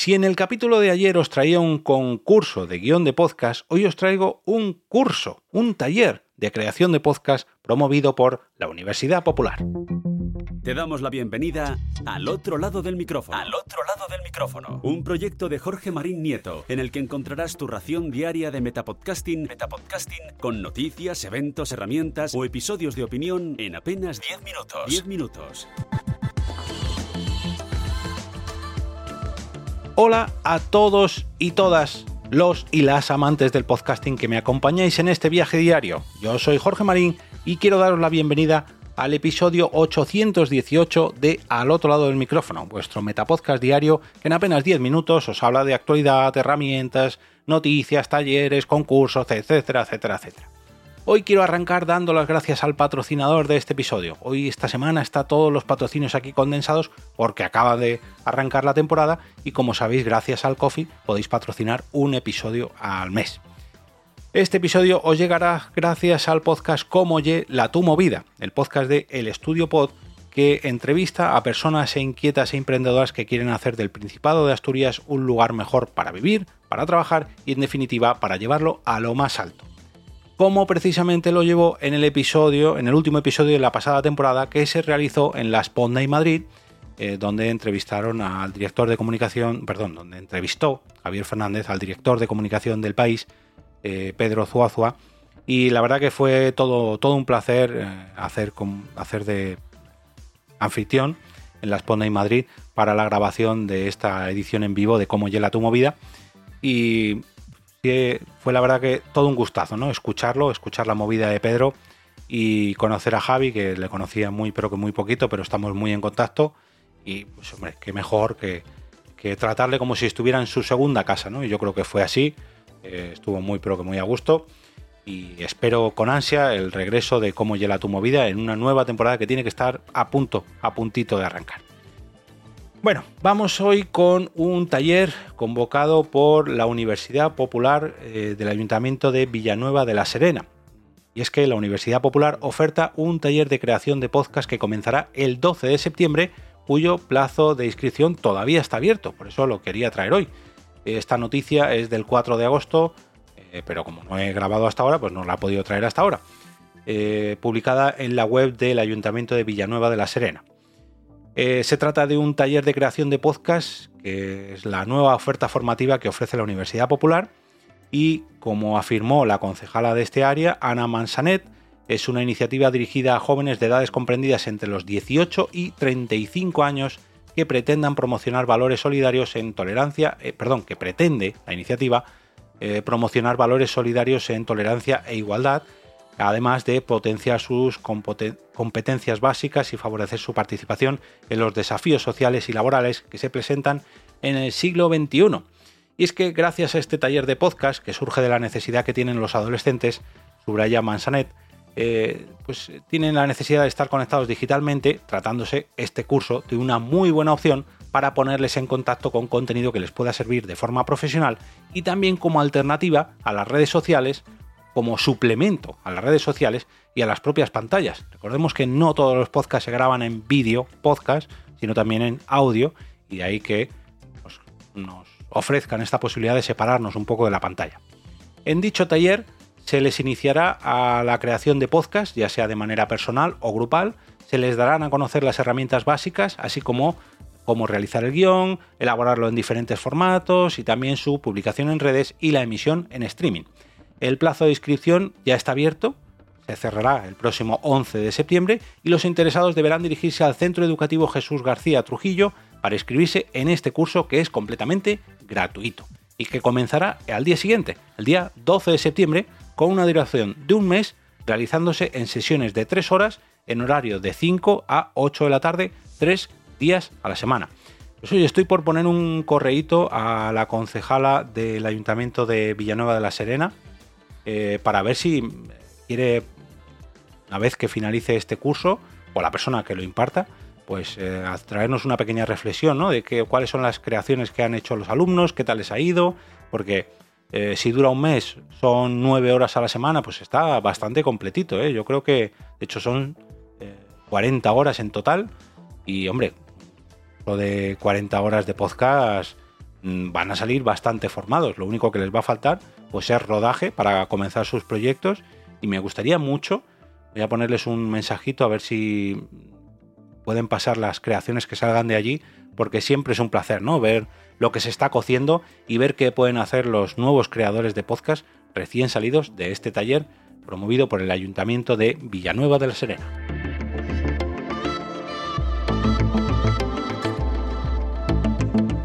Si en el capítulo de ayer os traía un concurso de guion de podcast, hoy os traigo un curso, un taller de creación de podcast promovido por la Universidad Popular. Te damos la bienvenida al otro lado del micrófono. Al otro lado del micrófono. Un proyecto de Jorge Marín Nieto, en el que encontrarás tu ración diaria de metapodcasting, Metapodcasting con noticias, eventos, herramientas o episodios de opinión en apenas 10 minutos. 10 minutos. Hola a todos y todas los y las amantes del podcasting que me acompañáis en este viaje diario. Yo soy Jorge Marín y quiero daros la bienvenida al episodio 818 de Al otro lado del micrófono, vuestro metapodcast diario que en apenas 10 minutos os habla de actualidad, herramientas, noticias, talleres, concursos, etcétera, etcétera, etcétera. Hoy quiero arrancar dando las gracias al patrocinador de este episodio. Hoy esta semana está todos los patrocinios aquí condensados porque acaba de arrancar la temporada y como sabéis gracias al coffee podéis patrocinar un episodio al mes. Este episodio os llegará gracias al podcast Como Ye La Tu Movida, el podcast de El Estudio Pod que entrevista a personas e inquietas e emprendedoras que quieren hacer del Principado de Asturias un lugar mejor para vivir, para trabajar y en definitiva para llevarlo a lo más alto como precisamente lo llevó en el episodio, en el último episodio de la pasada temporada que se realizó en la Sponda y Madrid, eh, donde entrevistaron al director de comunicación, perdón, donde entrevistó Javier Fernández al director de comunicación del país, eh, Pedro Zuazua, y la verdad que fue todo, todo un placer eh, hacer, hacer de anfitrión en la Sponda y Madrid para la grabación de esta edición en vivo de Cómo Llega tu movida. Y que fue la verdad que todo un gustazo, ¿no? Escucharlo, escuchar la movida de Pedro y conocer a Javi, que le conocía muy, pero que muy poquito, pero estamos muy en contacto. Y pues hombre, qué mejor que, tratarle como si estuviera en su segunda casa, ¿no? Y yo creo que fue así. Estuvo muy, pero que muy a gusto. Y espero con ansia el regreso de cómo llega tu movida en una nueva temporada que tiene que estar a punto, a puntito de arrancar. Bueno, vamos hoy con un taller convocado por la Universidad Popular eh, del Ayuntamiento de Villanueva de la Serena. Y es que la Universidad Popular oferta un taller de creación de podcast que comenzará el 12 de septiembre, cuyo plazo de inscripción todavía está abierto, por eso lo quería traer hoy. Esta noticia es del 4 de agosto, eh, pero como no he grabado hasta ahora, pues no la he podido traer hasta ahora. Eh, publicada en la web del Ayuntamiento de Villanueva de la Serena. Eh, se trata de un taller de creación de podcast, que es la nueva oferta formativa que ofrece la Universidad Popular. Y como afirmó la concejala de este área, Ana Mansanet, es una iniciativa dirigida a jóvenes de edades comprendidas entre los 18 y 35 años que pretendan promocionar valores solidarios en tolerancia, eh, perdón, que pretende la iniciativa eh, promocionar valores solidarios en tolerancia e igualdad además de potenciar sus competencias básicas y favorecer su participación en los desafíos sociales y laborales que se presentan en el siglo XXI. Y es que gracias a este taller de podcast, que surge de la necesidad que tienen los adolescentes, subraya Mansanet, eh, pues tienen la necesidad de estar conectados digitalmente, tratándose este curso de una muy buena opción para ponerles en contacto con contenido que les pueda servir de forma profesional y también como alternativa a las redes sociales como suplemento a las redes sociales y a las propias pantallas. Recordemos que no todos los podcasts se graban en vídeo podcast, sino también en audio, y de ahí que pues, nos ofrezcan esta posibilidad de separarnos un poco de la pantalla. En dicho taller se les iniciará a la creación de podcast, ya sea de manera personal o grupal, se les darán a conocer las herramientas básicas, así como cómo realizar el guion, elaborarlo en diferentes formatos y también su publicación en redes y la emisión en streaming. El plazo de inscripción ya está abierto, se cerrará el próximo 11 de septiembre y los interesados deberán dirigirse al Centro Educativo Jesús García Trujillo para inscribirse en este curso que es completamente gratuito y que comenzará al día siguiente, el día 12 de septiembre, con una duración de un mes realizándose en sesiones de 3 horas en horario de 5 a 8 de la tarde, 3 días a la semana. Pues estoy por poner un correíto a la concejala del Ayuntamiento de Villanueva de la Serena, eh, para ver si quiere, una vez que finalice este curso, o la persona que lo imparta, pues eh, traernos una pequeña reflexión, ¿no? De que, cuáles son las creaciones que han hecho los alumnos, qué tal les ha ido, porque eh, si dura un mes, son nueve horas a la semana, pues está bastante completito, Yo creo que, de hecho, son 40 horas en total, y hombre, lo de 40 horas de podcast van a salir bastante formados. Lo único que les va a faltar pues es rodaje para comenzar sus proyectos y me gustaría mucho, voy a ponerles un mensajito a ver si pueden pasar las creaciones que salgan de allí, porque siempre es un placer, ¿no? Ver lo que se está cociendo y ver qué pueden hacer los nuevos creadores de podcast recién salidos de este taller promovido por el Ayuntamiento de Villanueva de la Serena.